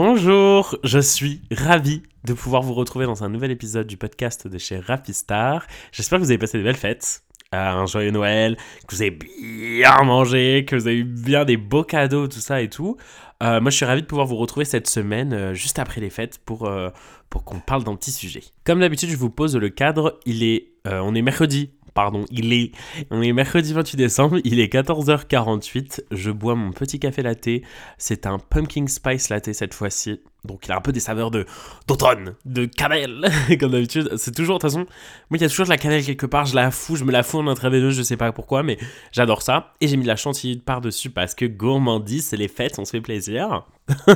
Bonjour, je suis ravi de pouvoir vous retrouver dans un nouvel épisode du podcast de chez Rapistar. J'espère que vous avez passé de belles fêtes, euh, un joyeux Noël, que vous avez bien mangé, que vous avez eu bien des beaux cadeaux, tout ça et tout. Euh, moi, je suis ravi de pouvoir vous retrouver cette semaine, euh, juste après les fêtes, pour, pour qu'on parle d'un petit sujet. Comme d'habitude, je vous pose le cadre. Il est, on est mercredi pardon, il est, on est mercredi 28 décembre, il est 14h48, je bois mon petit café latte, c'est un pumpkin spice latte cette fois-ci, donc il a un peu des saveurs de d'automne, de cannelle, comme d'habitude, c'est toujours, de toute façon, moi il y a toujours de la cannelle quelque part, je la fous, je me la fous en intraveineuse, je sais pas pourquoi, mais j'adore ça, et j'ai mis de la chantilly par-dessus parce que gourmandise, c'est les fêtes, on se fait plaisir.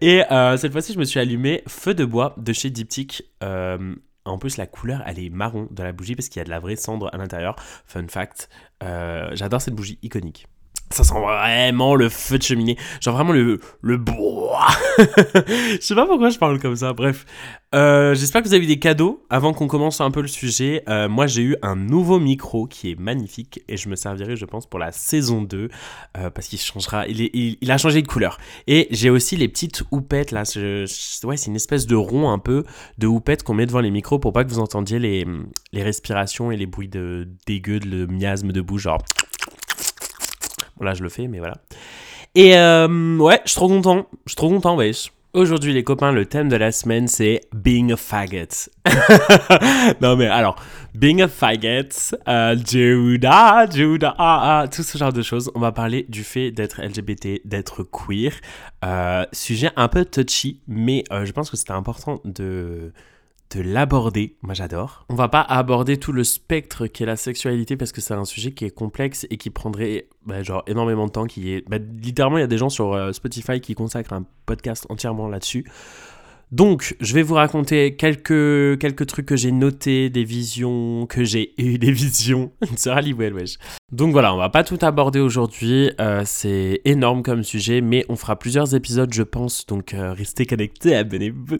et euh, cette fois-ci, je me suis allumé Feu de bois de chez Diptyque. Euh, en plus, la couleur, elle est marron de la bougie parce qu'il y a de la vraie cendre à l'intérieur. Fun fact, euh, j'adore cette bougie iconique. Ça sent vraiment le feu de cheminée. Genre vraiment le, le bois. je sais pas pourquoi je parle comme ça. Bref. Euh, j'espère que vous avez eu des cadeaux. Avant qu'on commence un peu le sujet, euh, moi j'ai eu un nouveau micro qui est magnifique et je me servirai, je pense, pour la saison 2 euh, parce qu'il changera. Il, a changé de couleur. Et j'ai aussi les petites houpettes là. ouais, c'est une espèce de rond un peu de houppette qu'on met devant les micros pour pas que vous entendiez les, les respirations et les bruits de dégueu, de miasme de bouche, genre Là, je le fais, mais voilà. Et euh, ouais, je suis trop content. Je suis trop content, wesh. Aujourd'hui, les copains, le thème de la semaine, c'est Being a Faggot. non, mais alors, Being a Faggot, euh, Judah, Judah, ah, ah, tout ce genre de choses. On va parler du fait d'être LGBT, d'être queer. Euh, sujet un peu touchy, mais euh, je pense que c'était important de de l'aborder. Moi, j'adore. On va pas aborder tout le spectre qu'est la sexualité parce que c'est un sujet qui est complexe et qui prendrait bah, genre énormément de temps. Qui est, bah, littéralement, il y a des gens sur euh, Spotify qui consacrent un podcast entièrement là-dessus. Donc, je vais vous raconter quelques, quelques trucs que j'ai notés, des visions que j'ai eues, des visions. Une sœur wesh. Donc voilà, on va pas tout aborder aujourd'hui, euh, c'est énorme comme sujet, mais on fera plusieurs épisodes, je pense, donc euh, restez connectés, abonnez-vous.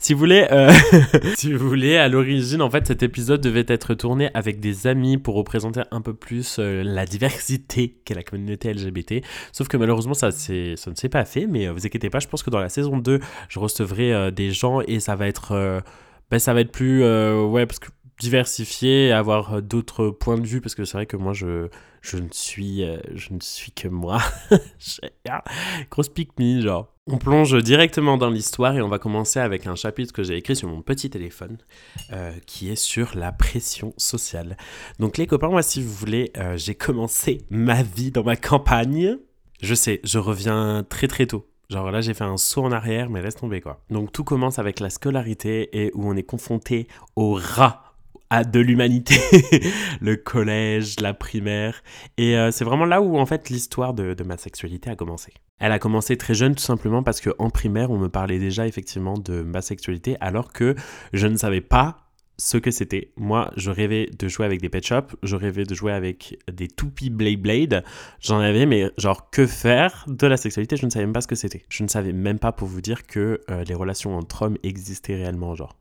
Si vous voulez, euh, si vous voulez, à l'origine, en fait, cet épisode devait être tourné avec des amis pour représenter un peu plus la diversité qu'est la communauté LGBT. Sauf que malheureusement, ça, ça ne s'est pas fait, mais vous inquiétez pas, je pense que dans la saison 2, je recevrai des gens et ça va être... Ben, ça va être plus... ouais, parce que diversifier, avoir euh, d'autres points de vue, parce que c'est vrai que moi, je, je, ne, suis, euh, je ne suis que moi. Grosse pique genre. On plonge directement dans l'histoire et on va commencer avec un chapitre que j'ai écrit sur mon petit téléphone, euh, qui est sur la pression sociale. Donc les copains, moi, si vous voulez, j'ai commencé ma vie dans ma campagne. Je sais, je reviens très très tôt. Genre là, j'ai fait un saut en arrière, mais laisse tomber quoi. Donc tout commence avec la scolarité et où on est confronté au rat à de l'humanité, le collège, la primaire. Et euh, c'est vraiment là où en fait l'histoire de, ma sexualité a commencé. Elle a commencé très jeune tout simplement parce qu'en primaire on me parlait déjà effectivement de ma sexualité alors que je ne savais pas ce que c'était. Moi, je rêvais de jouer avec des pet shops, je rêvais de jouer avec des toupies Blade Blade. J'en avais, mais genre, que faire de la sexualité? Je ne savais même pas ce que c'était. Je ne savais même pas pour vous dire que euh, les relations entre hommes existaient réellement, genre.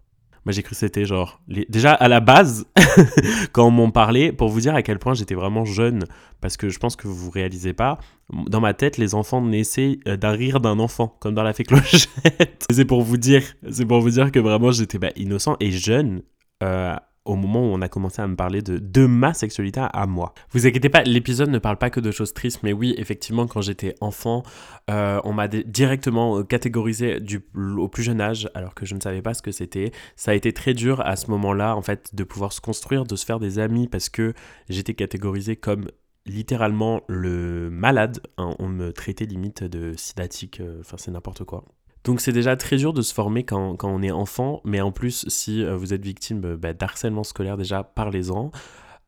Moi, j'ai cru que c'était genre. Déjà, à la base, quand on m'en parlait, pour vous dire à quel point j'étais vraiment jeune, parce que je pense que vous vous réalisez pas, dans ma tête, les enfants naissaient euh, d'un rire d'un enfant, comme dans la fée clochette. c'est pour vous dire, c'est pour vous dire que vraiment j'étais bah, innocent et jeune. Euh, au moment où on a commencé à me parler de, ma sexualité à moi. Vous inquiétez pas, l'épisode ne parle pas que de choses tristes, mais oui, effectivement, quand j'étais enfant, euh, on m'a directement euh, catégorisé au plus jeune âge, alors que je ne savais pas ce que c'était. Ça a été très dur à ce moment-là, en fait, de pouvoir se construire, de se faire des amis, parce que j'étais catégorisé comme littéralement le malade. Hein. On me traitait limite de sidatique, euh, enfin c'est n'importe quoi. Donc c'est déjà très dur de se former quand, on est enfant, mais en plus si euh, vous êtes victime euh, bah, d'harcèlement scolaire déjà, parlez-en.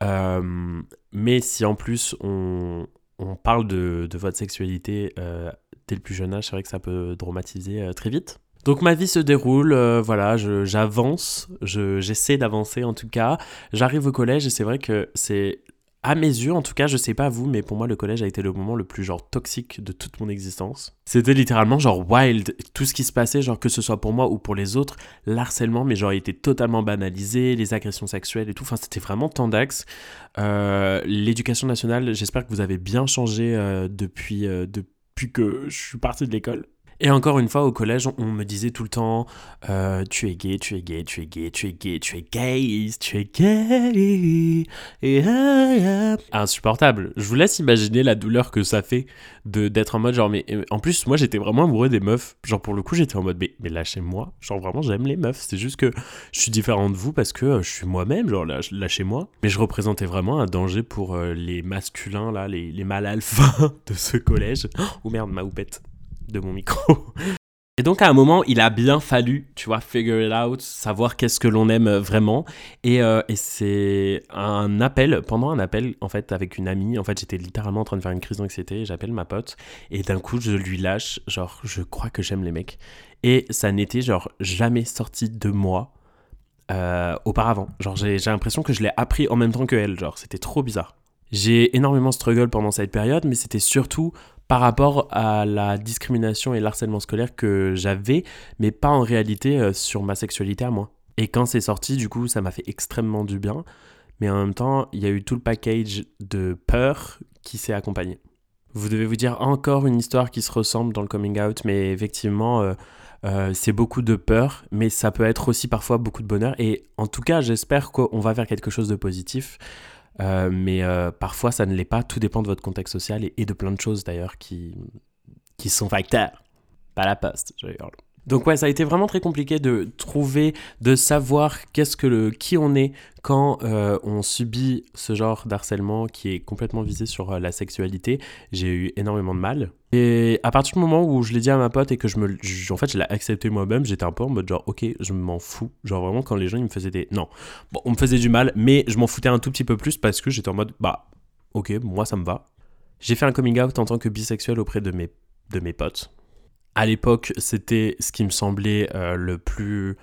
Euh, mais si en plus on, parle de, votre sexualité dès le plus jeune âge, c'est vrai que ça peut dramatiser très vite. Donc ma vie se déroule, voilà, j'avance, j'essaie d'avancer en tout cas. J'arrive au collège et c'est vrai que c'est à mes yeux, en tout cas, je sais pas vous, mais pour moi, le collège a été le moment le plus genre toxique de toute mon existence. C'était littéralement genre wild, tout ce qui se passait, genre que ce soit pour moi ou pour les autres, l'harcèlement, mais genre il était totalement banalisé, les agressions sexuelles et tout. Enfin, c'était vraiment tendax. Euh, L'éducation nationale, j'espère que vous avez bien changé euh, depuis, euh, depuis que je suis parti de l'école. Et encore une fois, au collège, on me disait tout le temps euh, Tu es gay, tu es gay, tu es gay, tu es gay, tu es gay, tu es gay. Et Insupportable. Je vous laisse imaginer la douleur que ça fait d'être en mode genre. Mais euh, en plus, moi, j'étais vraiment amoureux des meufs. Genre, pour le coup, j'étais en mode Mais, mais lâchez-moi. Genre, vraiment, j'aime les meufs. C'est juste que je suis différent de vous parce que euh, je suis moi-même. Genre, lâchez-moi. Mais je représentais vraiment un danger pour les masculins, là, les, les mâles alpha de ce collège. Oh merde, ma houppette de mon micro. Et donc à un moment, il a bien fallu, tu vois, figure it out, savoir qu'est-ce que l'on aime vraiment. Et, euh, et c'est un appel, pendant un appel, en fait, avec une amie, en fait, j'étais littéralement en train de faire une crise d'anxiété, j'appelle ma pote, et d'un coup, je lui lâche, genre, je crois que j'aime les mecs. Et ça n'était, genre, jamais sorti de moi euh, auparavant. Genre, j'ai l'impression que je l'ai appris en même temps que elle, genre, c'était trop bizarre. J'ai énormément struggle pendant cette période, mais c'était surtout par rapport à la discrimination et l'harcèlement scolaire que j'avais, mais pas en réalité euh, sur ma sexualité à moi. Et quand c'est sorti, du coup, ça m'a fait extrêmement du bien, mais en même temps, il y a eu tout le package de peur qui s'est accompagné. Vous devez vous dire encore une histoire qui se ressemble dans le coming out, mais effectivement, euh, euh, c'est beaucoup de peur, mais ça peut être aussi parfois beaucoup de bonheur. Et en tout cas, j'espère qu'on va vers quelque chose de positif. Euh, mais euh, parfois, ça ne l'est pas. Tout dépend de votre contexte social et, de plein de choses d'ailleurs qui, qui sont facteurs. Pas la poste, je donc ouais, ça a été vraiment très compliqué de trouver, de savoir qu'est-ce que le, qui on est quand euh, on subit ce genre d'harcèlement qui est complètement visé sur euh, la sexualité. J'ai eu énormément de mal. Et à partir du moment où je l'ai dit à ma pote et que je me, en fait, je l'ai accepté moi-même, j'étais un peu en mode genre, ok, je m'en fous. Genre vraiment quand les gens ils me faisaient des, non, bon, on me faisait du mal, mais je m'en foutais un tout petit peu plus parce que j'étais en mode, bah, ok, moi ça me va. J'ai fait un coming out en tant que bisexuel auprès de mes, de mes potes à l'époque, c'était ce qui me semblait euh, le plus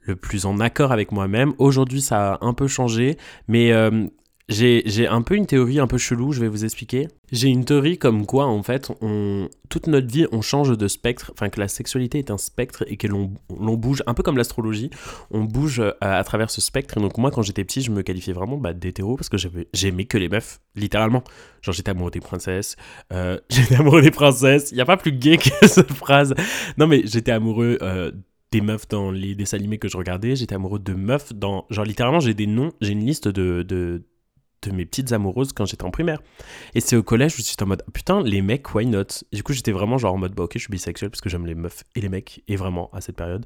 le plus en accord avec moi-même. Aujourd'hui, ça a un peu changé, mais euh, j'ai un peu une théorie un peu chelou, je vais vous expliquer. J'ai une théorie comme quoi, en fait, on, toute notre vie, on change de spectre, enfin que la sexualité est un spectre et que l'on bouge, un peu comme l'astrologie, on bouge euh, à, travers ce spectre. Et donc moi, quand j'étais petit, je me qualifiais vraiment bah, d'hétéro parce que j'aimais que les meufs, littéralement. Genre j'étais amoureux des princesses, euh, j'étais amoureux des princesses, il n'y a pas plus gay que cette phrase. Non mais j'étais amoureux... Euh, des meufs dans les dessins animés que je regardais, j'étais amoureux de meufs dans... Genre littéralement j'ai des noms, j'ai une liste de, de, de mes petites amoureuses quand j'étais en primaire. Et c'est au collège, me suis en mode putain, les mecs, why not? Du coup, j'étais vraiment genre en mode bah ok, je suis bisexuel parce que j'aime les meufs et les mecs, et vraiment à cette période.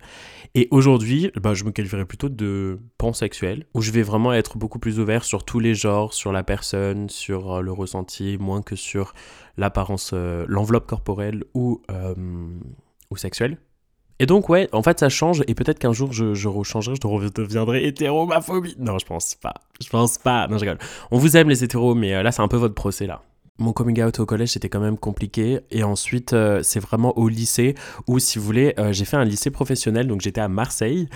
Et aujourd'hui, bah, je me qualifierais plutôt de pansexuel, où je vais vraiment être beaucoup plus ouvert sur tous les genres, sur la personne, sur euh, le ressenti, moins que sur l'apparence, euh, l'enveloppe corporelle ou, euh, ou sexuelle. Et donc, ouais, en fait, ça change, et peut-être qu'un jour, je, je rechangerai, je redeviendrai hétéromaphobie. Non, je pense pas. Je pense pas. Non, je rigole. On vous aime, les hétéros, mais euh, là, c'est un peu votre procès, là. Mon coming out au collège, c'était quand même compliqué. Et ensuite, euh, c'est vraiment au lycée où, si vous voulez, euh, j'ai fait un lycée professionnel. Donc, j'étais à Marseille.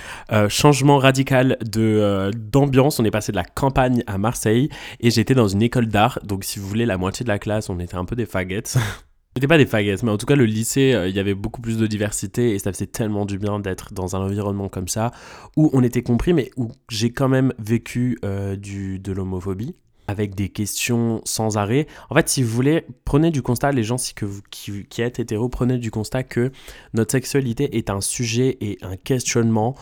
changement radical de d'ambiance. On est passé de la campagne à Marseille. Et j'étais dans une école d'art. Donc, si vous voulez, la moitié de la classe, on était un peu des faguettes. C'était pas des faguettes, mais en tout cas, le lycée, euh, il y avait beaucoup plus de diversité et ça faisait tellement du bien d'être dans un environnement comme ça où on était compris, mais où j'ai quand même vécu euh, du, de l'homophobie avec des questions sans arrêt. En fait, si vous voulez, prenez du constat, les gens si que qui, qui êtes hétéro, prenez du constat que notre sexualité est un sujet et un questionnement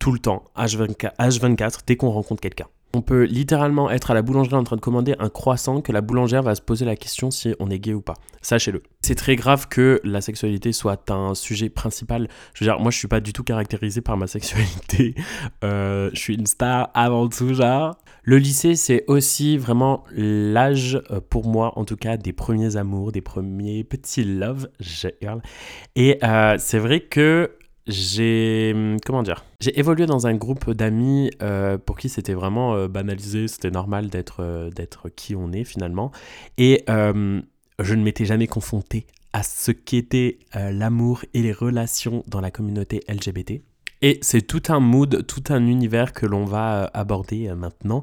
tout le temps, H24, H24 dès qu'on rencontre quelqu'un. On peut littéralement être à la boulangerie en train de commander un croissant que la boulangère va se poser la question si on est gay ou pas. Sachez-le. C'est très grave que la sexualité soit un sujet principal. Je veux dire, moi je suis pas du tout caractérisé par ma sexualité. Euh, je suis une star avant tout, genre. Le lycée, c'est aussi vraiment l'âge, euh, pour moi en tout cas, des premiers amours, des premiers petits loves. Et euh, c'est vrai que j'ai hum, comment dire? J'ai évolué dans un groupe d'amis euh, pour qui c'était vraiment euh, banalisé c'était normal d'être euh, d'être qui on est finalement et je ne m'étais jamais confronté à ce qu'était l'amour et les relations dans la communauté LGBT et c'est tout un mood, tout un univers que l'on va aborder maintenant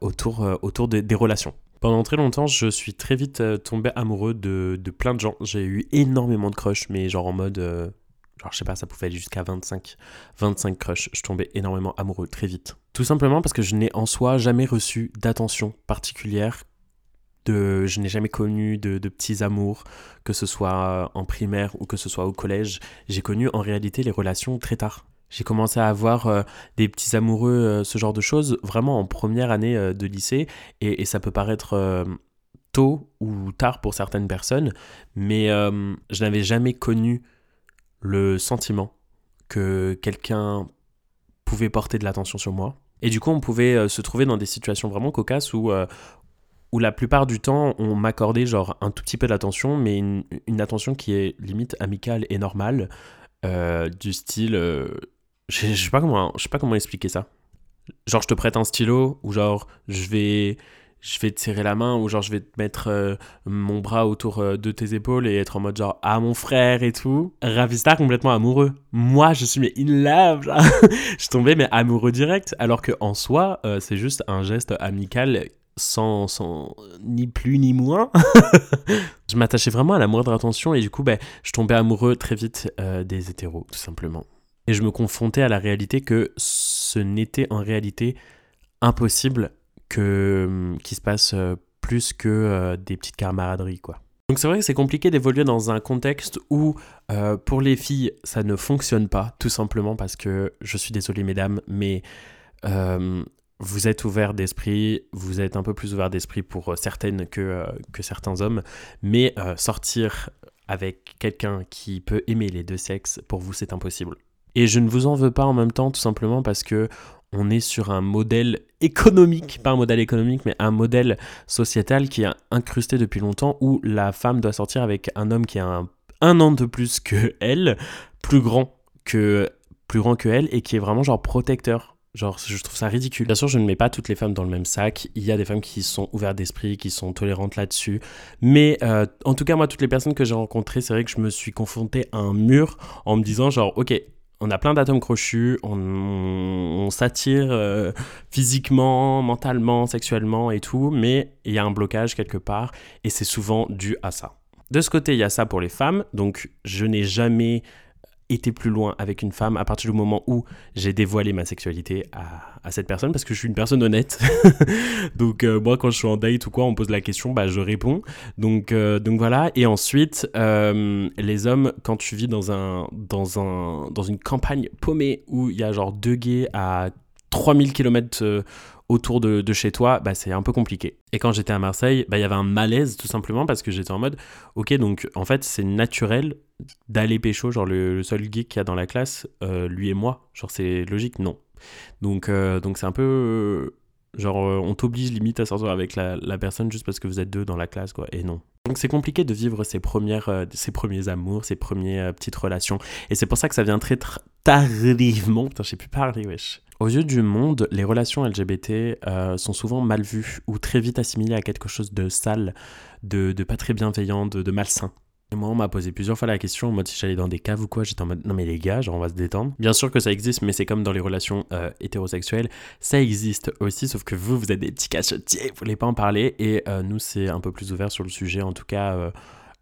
autour, autour des relations. Pendant très longtemps, je suis très vite tombé amoureux de, de plein de gens. J'ai eu énormément de crushs, mais genre en mode alors je sais pas, ça pouvait aller jusqu'à 25, 25 crushs. Je tombais énormément amoureux très vite. Tout simplement parce que je n'ai en soi jamais reçu d'attention particulière de, je n'ai jamais connu de, petits amours, que ce soit en primaire ou que ce soit au collège. J'ai connu en réalité les relations très tard. J'ai commencé à avoir euh, des petits amoureux, euh, ce genre de choses, vraiment en première année euh, de lycée. Et, ça peut paraître tôt ou tard pour certaines personnes, mais je n'avais jamais connu le sentiment que quelqu'un pouvait porter de l'attention sur moi. Et du coup, on pouvait se trouver dans des situations vraiment cocasses où, où la plupart du temps, on m'accordait genre un tout petit peu d'attention, mais une, attention qui est limite amicale et normale, du style je sais pas comment je sais pas comment expliquer ça genre je te prête un stylo ou genre je vais je vais te serrer la main ou genre je vais te mettre euh, mon bras autour euh, de tes épaules et être en mode genre ah mon frère et tout. Ravistar complètement amoureux. Moi je suis mais in love je tombais mais amoureux direct. Alors que en soi euh, c'est juste un geste amical sans, sans ni plus ni moins. je m'attachais vraiment à la moindre attention et du coup, ben, je tombais amoureux très vite des hétéros, tout simplement. Et je me confrontais à la réalité que ce n'était en réalité impossible que hum, qu'il se passe euh, plus que euh, des petites camaraderies quoi. Donc c'est vrai que c'est compliqué d'évoluer dans un contexte où euh, pour les filles ça ne fonctionne pas tout simplement parce que je suis désolé mesdames mais vous êtes ouvert d'esprit, vous êtes un peu plus ouvert d'esprit pour certaines que, que certains hommes, mais sortir avec quelqu'un qui peut aimer les deux sexes, pour vous c'est impossible. Et je ne vous en veux pas en même temps, tout simplement parce que on est sur un modèle économique, pas un modèle économique, mais un modèle sociétal qui est incrusté depuis longtemps où la femme doit sortir avec un homme qui a un, an de plus que elle, plus grand que plus grand que elle et qui est vraiment genre protecteur. Genre, je trouve ça ridicule. Bien sûr, je ne mets pas toutes les femmes dans le même sac. Il y a des femmes qui sont ouvertes d'esprit, qui sont tolérantes là-dessus. Mais euh, en tout cas, moi, toutes les personnes que j'ai rencontrées, c'est vrai que je me suis confronté à un mur en me disant genre, ok, on a plein d'atomes crochus, on, s'attire euh, physiquement, mentalement, sexuellement et tout, mais il y a un blocage quelque part et c'est souvent dû à ça. De ce côté, il y a ça pour les femmes, donc je n'ai jamais été plus loin avec une femme à partir du moment où j'ai dévoilé ma sexualité à, cette personne parce que je suis une personne honnête. donc euh, moi quand je suis en date ou quoi, on pose la question, bah je réponds. Donc euh, donc voilà. Et ensuite euh, les hommes quand tu vis dans un dans un dans une campagne paumée où il y a genre deux gays à 3000 km autour de, chez toi, bah, c'est un peu compliqué. Et quand j'étais à Marseille, bah, il y avait un malaise tout simplement parce que j'étais en mode, ok, donc en fait c'est naturel d'aller pécho, genre le, seul geek qu'il y a dans la classe, euh, lui et moi, genre c'est logique, non. Donc euh, donc c'est un peu... Euh, genre on t'oblige limite à sortir avec la, la, personne juste parce que vous êtes deux dans la classe, quoi, et non. Donc c'est compliqué de vivre ses, premières, ses premiers amours, ses premières petites relations. Et c'est pour ça que ça vient très tardivement. Putain, je sais plus parler, wesh. Aux yeux du monde, les relations LGBT euh, sont souvent mal vues ou très vite assimilées à quelque chose de sale, de, pas très bienveillant, de, malsain. Moi, on m'a posé plusieurs fois la question en mode si j'allais dans des caves ou quoi, j'étais en mode non mais les gars, genre on va se détendre. Bien sûr que ça existe, mais c'est comme dans les relations euh, hétérosexuelles, ça existe aussi, sauf que vous, vous êtes des petits cachotiers, vous voulez pas en parler, et euh, nous, c'est un peu plus ouvert sur le sujet, en tout cas.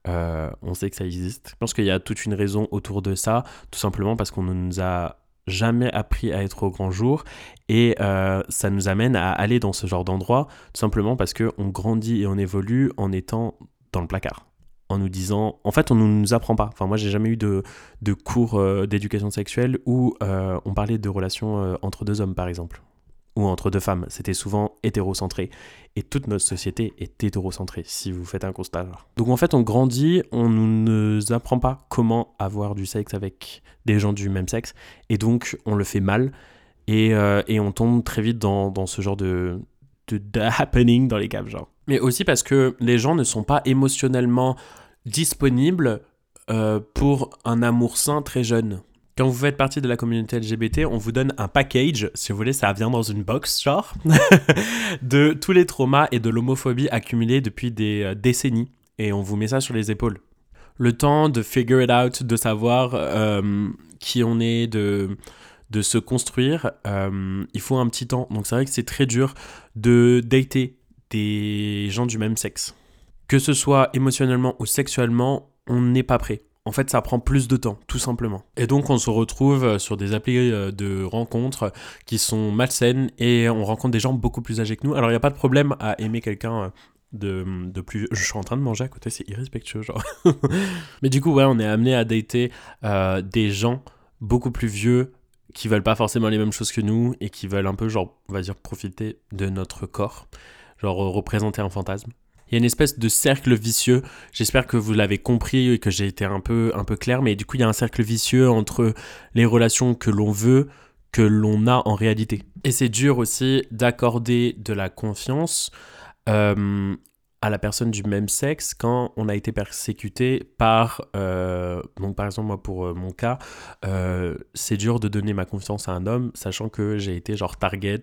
on sait que ça existe. Je pense qu'il y a toute une raison autour de ça, tout simplement parce qu'on nous a jamais appris à être au grand jour et euh, ça nous amène à aller dans ce genre d'endroit tout simplement parce que on grandit et on évolue en étant dans le placard en nous disant en fait on ne nous apprend pas enfin moi j'ai jamais eu de, de cours euh, d'éducation sexuelle où euh, on parlait de relations entre deux hommes par exemple ou entre deux femmes. C'était souvent hétérocentré. Et toute notre société est hétérocentrée, si vous faites un constat. Donc en fait, on grandit, on ne nous apprend pas comment avoir du sexe avec des gens du même sexe. Et donc, on le fait mal. Et, euh, et on tombe très vite dans, dans ce genre de, de, happening dans les caves, genre. Mais aussi parce que les gens ne sont pas émotionnellement disponibles euh, pour un amour sain très jeune. Quand vous faites partie de la communauté LGBT, on vous donne un package, si vous voulez, ça vient dans une box, genre, de tous les traumas et de l'homophobie accumulés depuis des euh, décennies. Et on vous met ça sur les épaules. Le temps de figure it out, de savoir euh, qui on est, de, de se construire, il faut un petit temps. Donc c'est vrai que c'est très dur de dater des gens du même sexe. Que ce soit émotionnellement ou sexuellement, on n'est pas prêt en fait, ça prend plus de temps, tout simplement. Et donc, on se retrouve euh, sur des applis euh, de rencontres qui sont malsaines et on rencontre des gens beaucoup plus âgés que nous. Alors, il n'y a pas de problème à aimer quelqu'un de, de plus Je suis en train de manger à côté, c'est irrespectueux, genre. Mais du coup, ouais, on est amené à dater euh, des gens beaucoup plus vieux qui veulent pas forcément les mêmes choses que nous et qui veulent un peu, genre, on va dire, profiter de notre corps, genre représenter un fantasme. Il y a une espèce de cercle vicieux. J'espère que vous l'avez compris et que j'ai été un peu, un peu clair, mais du coup, il y a un cercle vicieux entre les relations que l'on veut, que l'on a en réalité. Et c'est dur aussi d'accorder de la confiance euh, à la personne du même sexe quand on a été persécuté par, euh, donc par exemple moi pour euh, mon cas, c'est dur de donner ma confiance à un homme sachant que j'ai été genre target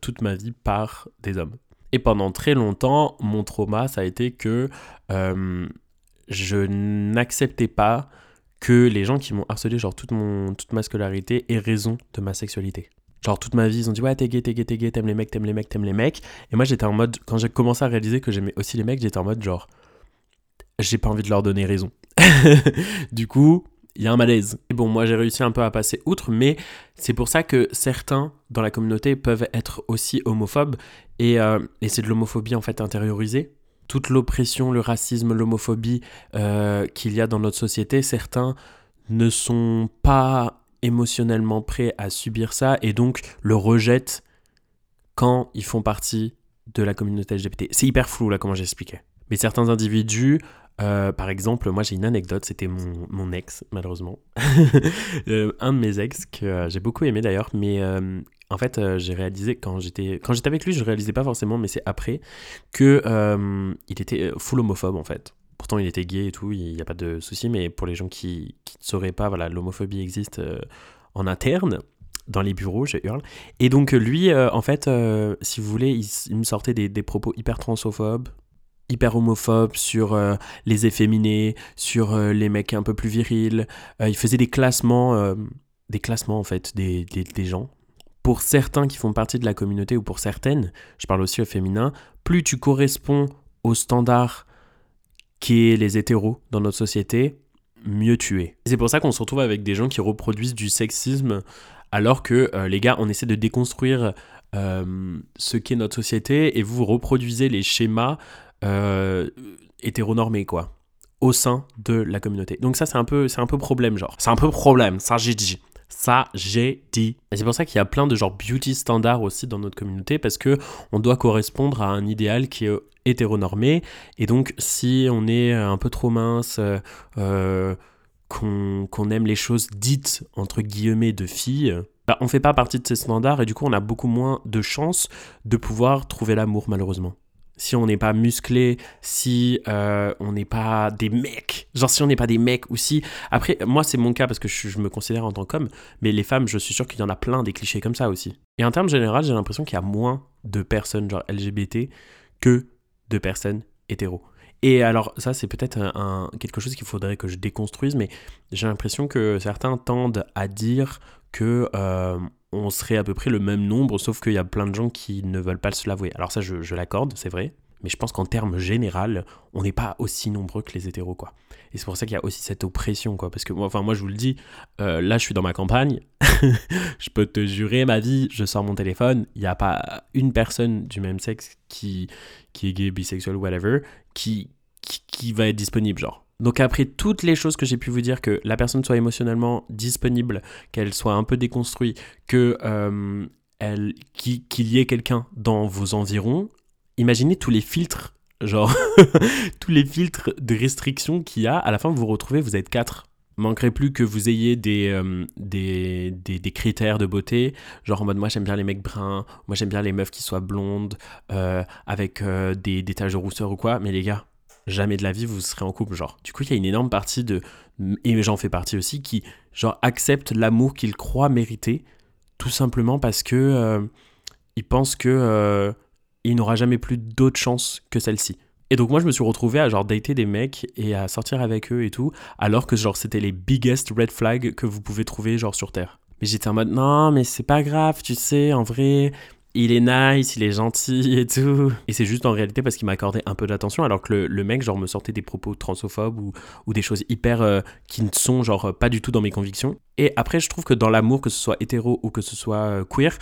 toute ma vie par des hommes. Et pendant très longtemps, mon trauma, ça a été que je n'acceptais pas que les gens qui m'ont harcelé genre toute, mon, toute ma scolarité aient raison de ma sexualité. Genre toute ma vie, ils ont dit ouais t'es gay, t'es gay, t'es gay, t'aimes les mecs, t'aimes les mecs, t'aimes les mecs. Et moi j'étais en mode, quand j'ai commencé à réaliser que j'aimais aussi les mecs, j'étais en mode genre, j'ai pas envie de leur donner raison. du coup, il y a un malaise. Et bon, moi j'ai réussi un peu à passer outre, mais c'est pour ça que certains dans la communauté peuvent être aussi homophobes. Et, euh, et c'est de l'homophobie en fait intériorisée toute l'oppression, le racisme, l'homophobie euh, qu'il y a dans notre société, certains ne sont pas émotionnellement prêts à subir ça et donc le rejettent quand ils font partie de la communauté LGBT. C'est hyper flou là comment j'expliquais. Mais certains individus, euh, par exemple, moi j'ai une anecdote, c'était mon, ex malheureusement, euh, un de mes ex que j'ai beaucoup aimé d'ailleurs, mais en fait, euh, j'ai réalisé quand j'étais quand j'étais avec lui, je réalisais pas forcément, mais c'est après que euh, il était euh, full homophobe en fait. Pourtant, il était gay et tout, il n'y a pas de souci, mais pour les gens qui, ne sauraient pas, voilà, l'homophobie existe en interne dans les bureaux, je hurle. Et donc lui, en fait, si vous voulez, il, me sortait des, des, propos hyper transophobes, hyper homophobes sur les efféminés, sur les mecs un peu plus virils. il faisait des classements, des classements en fait, des, des, gens pour certains qui font partie de la communauté ou pour certaines, je parle aussi au féminin, plus tu corresponds au standard qui est les hétéros dans notre société, mieux tu es. C'est pour ça qu'on se retrouve avec des gens qui reproduisent du sexisme alors que euh, les gars, on essaie de déconstruire euh, ce qu'est notre société et vous reproduisez les schémas euh, hétéronormés quoi au sein de la communauté. Donc ça c'est un peu c'est un peu problème genre. C'est un peu problème, ça j'ai dit. Ça, j'ai dit. Et c'est pour ça qu'il y a plein de genre beauty standards aussi dans notre communauté parce que on doit correspondre à un idéal qui est hétéronormé. Et donc, si on est un peu trop mince, euh, qu'on aime les choses dites entre guillemets de filles, bah, on fait pas partie de ces standards et du coup, on a beaucoup moins de chances de pouvoir trouver l'amour malheureusement si on n'est pas musclé, si euh, on n'est pas des mecs, genre si on n'est pas des mecs ou si... Après, moi c'est mon cas parce que je, me considère en tant qu'homme, mais les femmes, je suis sûr qu'il y en a plein des clichés comme ça aussi. Et en termes général, j'ai l'impression qu'il y a moins de personnes genre LGBT que de personnes hétéros. Et alors ça c'est peut-être quelque chose qu'il faudrait que je déconstruise, mais j'ai l'impression que certains tendent à dire que... Euh, on serait à peu près le même nombre, sauf qu'il y a plein de gens qui ne veulent pas se l'avouer. Alors ça, je, l'accorde, c'est vrai, mais je pense qu'en termes général, on n'est pas aussi nombreux que les hétéros, quoi. Et c'est pour ça qu'il y a aussi cette oppression, quoi. Parce que moi, enfin, moi je vous le dis, euh, là, je suis dans ma campagne, je peux te jurer, ma vie, je sors mon téléphone, il n'y a pas une personne du même sexe qui, qui est gay, bisexuel, whatever, qui, qui va être disponible, genre. Donc après toutes les choses que j'ai pu vous dire, que la personne soit émotionnellement disponible, qu'elle soit un peu déconstruite, que euh, qu'il y ait quelqu'un dans vos environs, imaginez tous les filtres, genre tous les filtres de restriction qu'il y a. À la fin, vous vous retrouvez, vous êtes quatre. Manquerait plus que vous ayez des, euh, des, des, critères de beauté, genre en mode moi j'aime bien les mecs bruns, moi j'aime bien les meufs qui soient blondes, euh, avec des, des taches de rousseur ou quoi, mais les gars, jamais de la vie vous serez en couple. Genre du coup il y a une énorme partie de et j'en fais partie aussi qui genre acceptent l'amour qu'ils croient mériter tout simplement parce que euh, pensent que euh, il n'aura jamais plus d'autres chances que celle-ci. Et donc moi je me suis retrouvé à genre dater des mecs et à sortir avec eux et tout alors que genre c'était les biggest red flags que vous pouvez trouver genre sur terre. Mais j'étais en mode non mais c'est pas grave tu sais en vrai il est nice, il est gentil et tout. Et c'est juste en réalité parce qu'il m'accordait un peu d'attention, alors que le, mec, genre, me sortait des propos transophobes ou, ou des choses hyper euh, qui ne sont, genre, pas du tout dans mes convictions. Et après, je trouve que dans l'amour, que ce soit hétéro ou que ce soit euh, queer,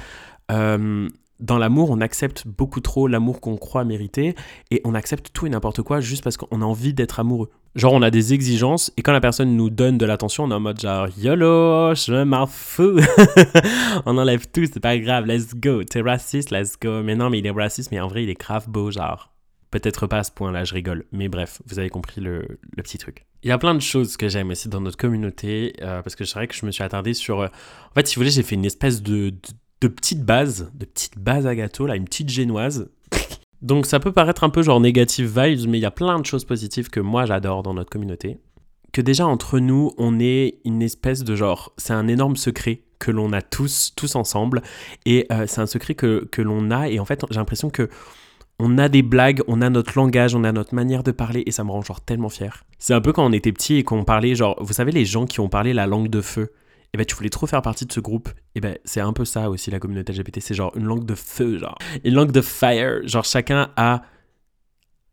euh, dans l'amour, on accepte beaucoup trop l'amour qu'on croit mériter et on accepte tout et n'importe quoi juste parce qu'on a envie d'être amoureux. Genre, on a des exigences et quand la personne nous donne de l'attention, on est en mode genre YOLO, je m'en fous. on enlève tout, c'est pas grave, let's go. T'es raciste, let's go. Mais non, mais il est raciste, mais en vrai, il est grave beau, genre. Peut-être pas à ce point-là, je rigole. Mais bref, vous avez compris le, petit truc. Il y a plein de choses que j'aime aussi dans notre communauté, euh, parce que c'est vrai que je me suis attardé sur... Euh, en fait, si vous voulez, j'ai fait une espèce de, de, petite base, de petite base à gâteau, là, une petite génoise. Donc ça peut paraître un peu genre négative vibes, mais il y a plein de choses positives que moi j'adore dans notre communauté. Que déjà entre nous, on est une espèce de genre, c'est un énorme secret que l'on a tous, tous ensemble, et euh, c'est un secret que, que l'on a, et en fait j'ai l'impression que on a des blagues, on a notre langage, on a notre manière de parler et ça me rend genre tellement fier. C'est un peu quand on était petit et qu'on parlait genre, vous savez les gens qui ont parlé la langue de feu? Et eh ben tu voulais trop faire partie de ce groupe. Et eh ben c'est un peu ça aussi la communauté LGBT, c'est genre une langue de feu, genre une langue de fire. Genre chacun a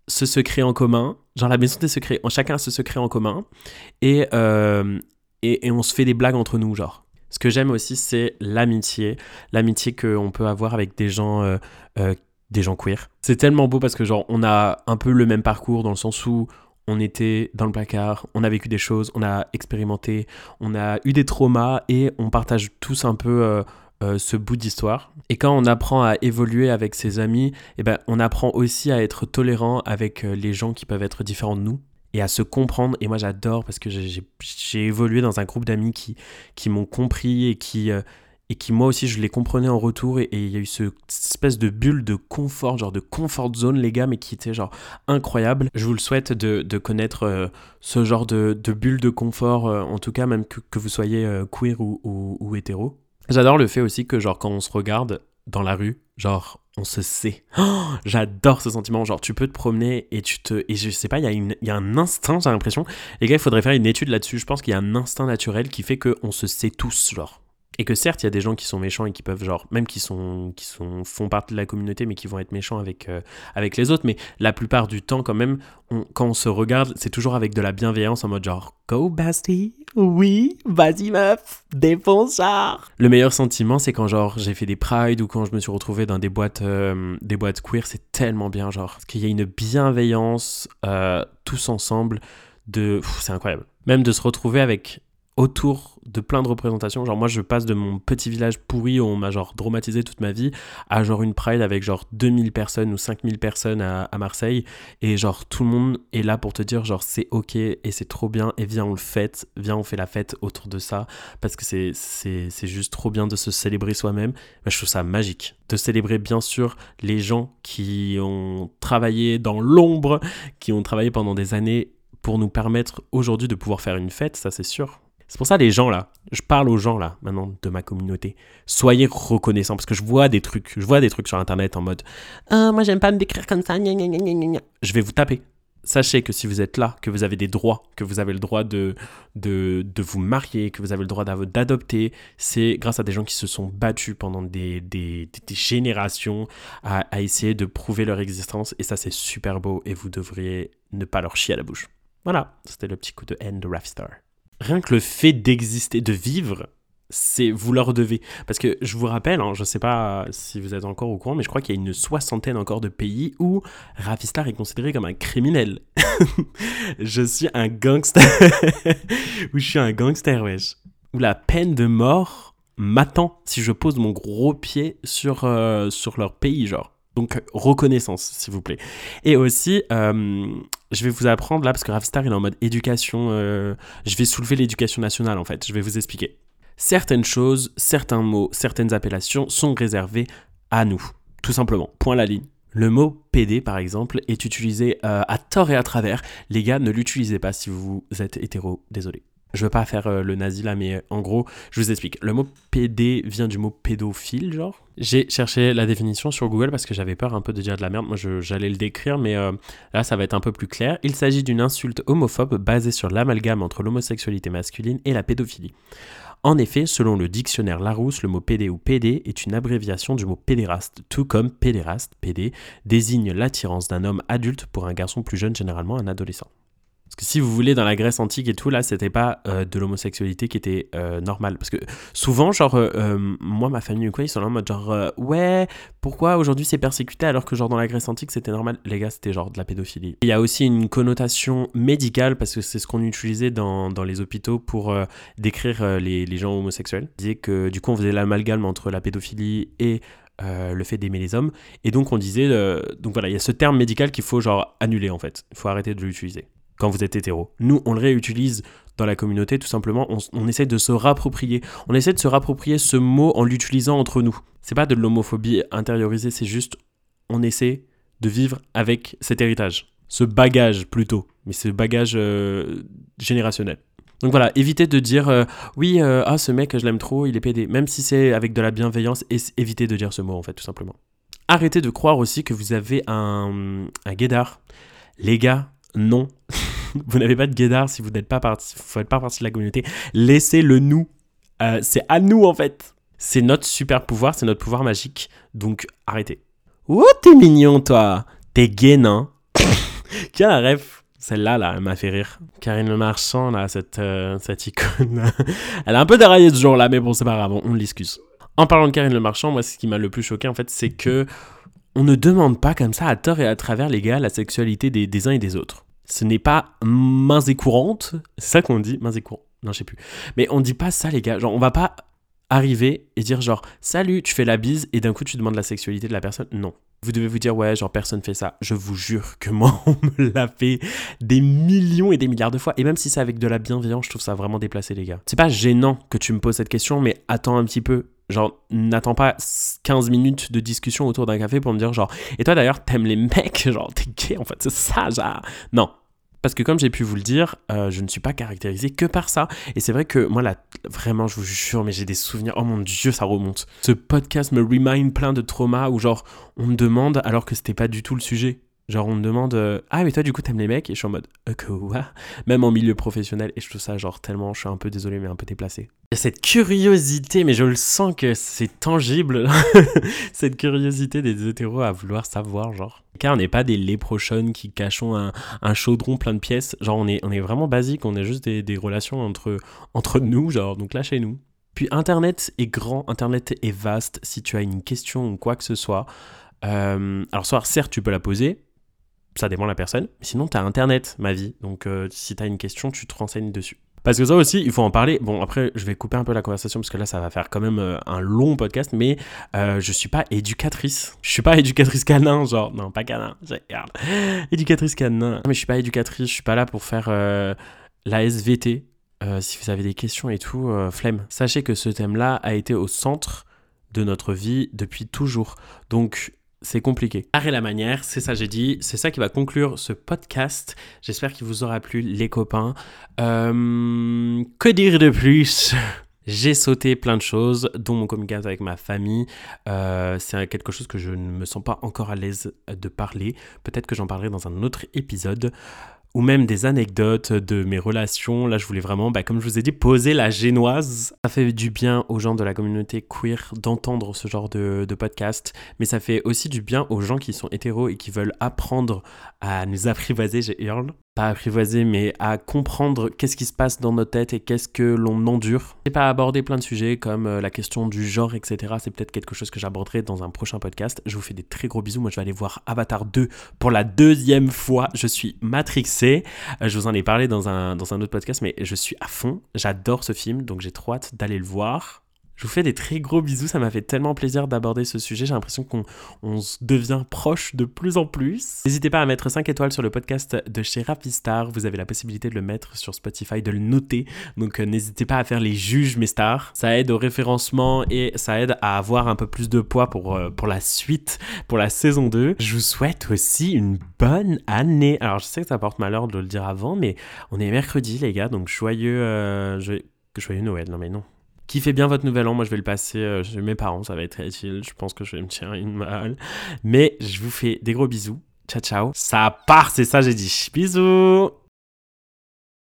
ce secret en commun, genre la maison des secrets, chacun a ce secret en commun et, euh, et, on se fait des blagues entre nous, genre. Ce que j'aime aussi, c'est l'amitié, l'amitié qu'on peut avoir avec des gens euh, euh, des gens queer. C'est tellement beau parce que genre on a un peu le même parcours dans le sens où on était dans le placard, on a vécu des choses, on a expérimenté, on a eu des traumas et on partage tous un peu euh, euh, ce bout d'histoire. Et quand on apprend à évoluer avec ses amis, eh ben, on apprend aussi à être tolérant avec euh, les gens qui peuvent être différents de nous et à se comprendre. Et moi j'adore parce que j'ai évolué dans un groupe d'amis qui, qui m'ont compris et qui et qui moi aussi je les comprenais en retour et il y a eu cette espèce de bulle de confort, genre de comfort zone les gars, mais qui était genre incroyable. Je vous le souhaite de, connaître euh, ce genre de, bulle de confort, euh, en tout cas même que, vous soyez euh, queer ou, ou, hétéro. J'adore le fait aussi que genre quand on se regarde dans la rue, genre on se sait. Oh, j'adore ce sentiment. Genre, tu peux te promener et tu te. Et je sais pas, il y, y a un instinct, j'ai l'impression. Les gars, il faudrait faire une étude là-dessus. Je pense qu'il y a un instinct naturel qui fait qu'on se sait tous, genre. Et que certes, il y a des gens qui sont méchants et qui peuvent, genre, même qui sont, qui sont, font partie de la communauté, mais qui vont être méchants avec, euh, avec les autres. Mais la plupart du temps, quand même, quand on se regarde, c'est toujours avec de la bienveillance en mode genre, go Basti, oui, vas-y meuf, défonce. Le meilleur sentiment, c'est quand genre j'ai fait des prides ou quand je me suis retrouvé dans des boîtes, euh, des boîtes queer, c'est tellement bien, genre, parce qu'il y a une bienveillance euh, tous ensemble de, c'est incroyable. Même de se retrouver avec autour de plein de représentations. Genre, moi, je passe de mon petit village pourri où on m'a genre dramatisé toute ma vie à genre une Pride avec genre 2000 personnes ou 5000 personnes à, Marseille. Et genre, tout le monde est là pour te dire, genre, c'est ok et c'est trop bien et viens, on le fête. Viens, on fait la fête autour de ça parce que c'est, juste trop bien de se célébrer soi-même. je trouve ça magique. De célébrer, bien sûr, les gens qui ont travaillé dans l'ombre, qui ont travaillé pendant des années pour nous permettre aujourd'hui de pouvoir faire une fête, ça c'est sûr. C'est pour ça les gens là, je parle aux gens là maintenant de ma communauté. Soyez reconnaissants parce que je vois des trucs, je vois des trucs sur internet en mode ah, moi j'aime pas me décrire comme ça, je vais vous taper. Sachez que si vous êtes là, que vous avez des droits, que vous avez le droit de, de, de vous marier, que vous avez le droit d'adopter, c'est grâce à des gens qui se sont battus pendant des, des, des générations à, à essayer de prouver leur existence. Et ça, c'est super beau et vous devriez ne pas leur chier à la bouche. Voilà, c'était le petit coup de haine de Rapstar rien que le fait d'exister, de vivre, c'est vous leur devez. Parce que je vous rappelle, hein, je ne sais pas si vous êtes encore au courant, mais je crois qu'il y a une soixantaine encore de pays où Rafistar est considéré comme un criminel. je suis un gangster. où je suis un gangster, wesh. Où la peine de mort m'attend si je pose mon gros pied sur, euh, sur leur pays, genre. Donc reconnaissance, s'il vous plaît. Et aussi, euh, je vais vous apprendre là, parce que Ravstar il est en mode éducation, euh, je vais soulever l'éducation nationale en fait, je vais vous expliquer. Certaines choses, certains mots, certaines appellations sont réservées à nous, tout simplement, point la ligne. Le mot PD, par exemple, est utilisé euh, à tort et à travers. Les gars, ne l'utilisez pas si vous êtes hétéro, désolé. Je veux pas faire euh, le nazi là, mais en gros, je vous explique. Le mot PD vient du mot pédophile, genre. J'ai cherché la définition sur Google parce que j'avais peur un peu de dire de la merde. Moi, j'allais le décrire, mais euh, là, ça va être un peu plus clair. Il s'agit d'une insulte homophobe basée sur l'amalgame entre l'homosexualité masculine et la pédophilie. En effet, selon le dictionnaire Larousse, le mot PD ou PD est une abréviation du mot pédéraste, tout comme pédéraste, PD, désigne l'attirance d'un homme adulte pour un garçon plus jeune, généralement un adolescent. Parce que si vous voulez, dans la Grèce antique et tout, là, c'était pas euh, de l'homosexualité qui était euh, normale. Parce que souvent, genre, euh, euh, moi, ma famille ou quoi, ils sont là en mode genre, ouais, pourquoi aujourd'hui c'est persécuté alors que, genre, dans la Grèce antique, c'était normal? Les gars, c'était genre de la pédophilie. Il y a aussi une connotation médicale, parce que c'est ce qu'on utilisait dans, dans les hôpitaux pour décrire les, les gens homosexuels. On disait que, du coup, on faisait l'amalgame entre la pédophilie et le fait d'aimer les hommes. Et donc on disait, donc voilà, il y a ce terme médical qu'il faut genre annuler en fait. Il faut arrêter de l'utiliser quand vous êtes hétéro. Nous, on le réutilise dans la communauté tout simplement. On, on essaie de se rapproprier. On essaie de se rapproprier ce mot en l'utilisant entre nous. C'est pas de l'homophobie intériorisée, c'est juste on essaie de vivre avec cet héritage, ce bagage plutôt, mais ce bagage euh, générationnel. Donc voilà, évitez de dire euh, oui, euh, ah ce mec je l'aime trop, il est pédé. Même si c'est avec de la bienveillance, évitez de dire ce mot en fait, tout simplement. Arrêtez de croire aussi que vous avez un, un guédard. Les gars, non. vous n'avez pas de guédard si vous n'êtes pas parti, vous faites pas partie de la communauté. Laissez-le nous. Euh, c'est à nous en fait. C'est notre super pouvoir, c'est notre pouvoir magique. Donc arrêtez. Oh, t'es mignon toi. T'es a la ref Celle-là, là, elle m'a fait rire. Karine Le Marchand, là, cette, euh, cette icône. elle a un peu déraillé ce jour-là, mais bon, c'est pas grave, on, l'excuse. En parlant de Karine Le Marchand, moi, ce qui m'a le plus choqué, en fait, c'est que on ne demande pas comme ça à tort et à travers les gars la sexualité des uns et des autres. Ce n'est pas mains et courantes, c'est ça qu'on dit, mains et courantes. Non, je sais plus. Mais on dit pas ça, les gars. Genre, on va pas arriver et dire genre salut, tu fais la bise et d'un coup tu demandes la sexualité de la personne. Non. Vous devez vous dire ouais, genre personne fait ça. Je vous jure que moi on me l'a fait des millions et des milliards de fois. Et même si c'est avec de la bienveillance, je trouve ça vraiment déplacé, les gars. C'est pas gênant que tu me poses cette question, mais attends un petit peu. Genre, n'attends pas 15 minutes de discussion autour d'un café pour me dire genre, et toi d'ailleurs, t'aimes les mecs, genre, t'es gay en fait, c'est ça, genre. Non. Parce que comme j'ai pu vous le dire, euh, je ne suis pas caractérisé que par ça. Et c'est vrai que moi, là, vraiment, je vous jure, mais j'ai des souvenirs. Oh mon dieu, ça remonte. Ce podcast me remind plein de traumas où genre, on me demande alors que c'était pas du tout le sujet. Genre, on me demande euh, Ah, mais toi, du coup, t'aimes les mecs? Et je suis en mode euh, Quoi? Même en milieu professionnel. Et je trouve ça, genre, tellement, je suis un peu désolé, mais un peu déplacé. Il y a cette curiosité, mais je le sens que c'est tangible. cette curiosité des hétéros à vouloir savoir, genre. Car on n'est pas des léprochons qui cachons un, chaudron plein de pièces. Genre, on est, on est vraiment basique. On est juste des, des relations entre, entre nous, genre, donc là, chez nous. Puis Internet est grand, Internet est vaste. Si tu as une question ou quoi que ce soit, euh, alors soit certes tu peux la poser, ça dépend de la personne, sinon tu as Internet, ma vie. Donc euh, si tu as une question, tu te renseignes dessus. Parce que ça aussi, il faut en parler. Bon, après, je vais couper un peu la conversation parce que là, ça va faire quand même euh, un long podcast, mais euh, je suis pas éducatrice. Je suis pas éducatrice canin, genre, non, pas canin, regarde. Éducatrice canin. Mais je suis pas éducatrice, je suis pas là pour faire euh, la SVT. Si vous avez des questions et tout, flemme. Sachez que ce thème-là a été au centre de notre vie depuis toujours. Donc, c'est compliqué. Arrêt la manière, c'est ça j'ai dit, c'est ça qui va conclure ce podcast. J'espère qu'il vous aura plu, les copains. Euh, que dire de plus? J'ai sauté plein de choses, dont mon communication avec ma famille. Euh, c'est quelque chose que je ne me sens pas encore à l'aise de parler. Peut-être que j'en parlerai dans un autre épisode ou même des anecdotes de mes relations. Là, je voulais vraiment, bah, comme je vous ai dit, poser la génoise. Ça fait du bien aux gens de la communauté queer d'entendre ce genre de, podcast, mais ça fait aussi du bien aux gens qui sont hétéros et qui veulent apprendre à nous apprivoiser, j'ai hurle. Pas apprivoiser, mais à comprendre qu'est-ce qui se passe dans notre tête et qu'est-ce que l'on endure. J'ai pas abordé plein de sujets comme euh, la question du genre, etc. C'est peut-être quelque chose que j'aborderai dans un prochain podcast. Je vous fais des très gros bisous. Moi, je vais aller voir Avatar 2 pour la deuxième fois. Je suis matrixé. Euh, je vous en ai parlé dans un, dans un autre podcast, mais je suis à fond. J'adore ce film, donc j'ai trop hâte d'aller le voir. Je vous fais des très gros bisous, ça m'a fait tellement plaisir d'aborder ce sujet, j'ai l'impression qu'on on se devient proche de plus en plus. N'hésitez pas à mettre 5 étoiles sur le podcast de chez Rapistar, vous avez la possibilité de le mettre sur Spotify, de le noter, donc euh, n'hésitez pas à faire les juges mes stars, ça aide au référencement et ça aide à avoir un peu plus de poids pour, euh, pour la suite, pour la saison 2. Je vous souhaite aussi une bonne année. Alors je sais que ça porte malheur de le dire avant, mais on est mercredi les gars, donc joyeux, euh, joyeux Noël, non mais non. Kiffez bien votre nouvel an, moi je vais le passer euh, chez mes parents, ça va être utile, je pense que je vais me tirer une balle. Mais je vous fais des gros bisous, ciao ciao. Ça part, c'est ça j'ai dit. Bisous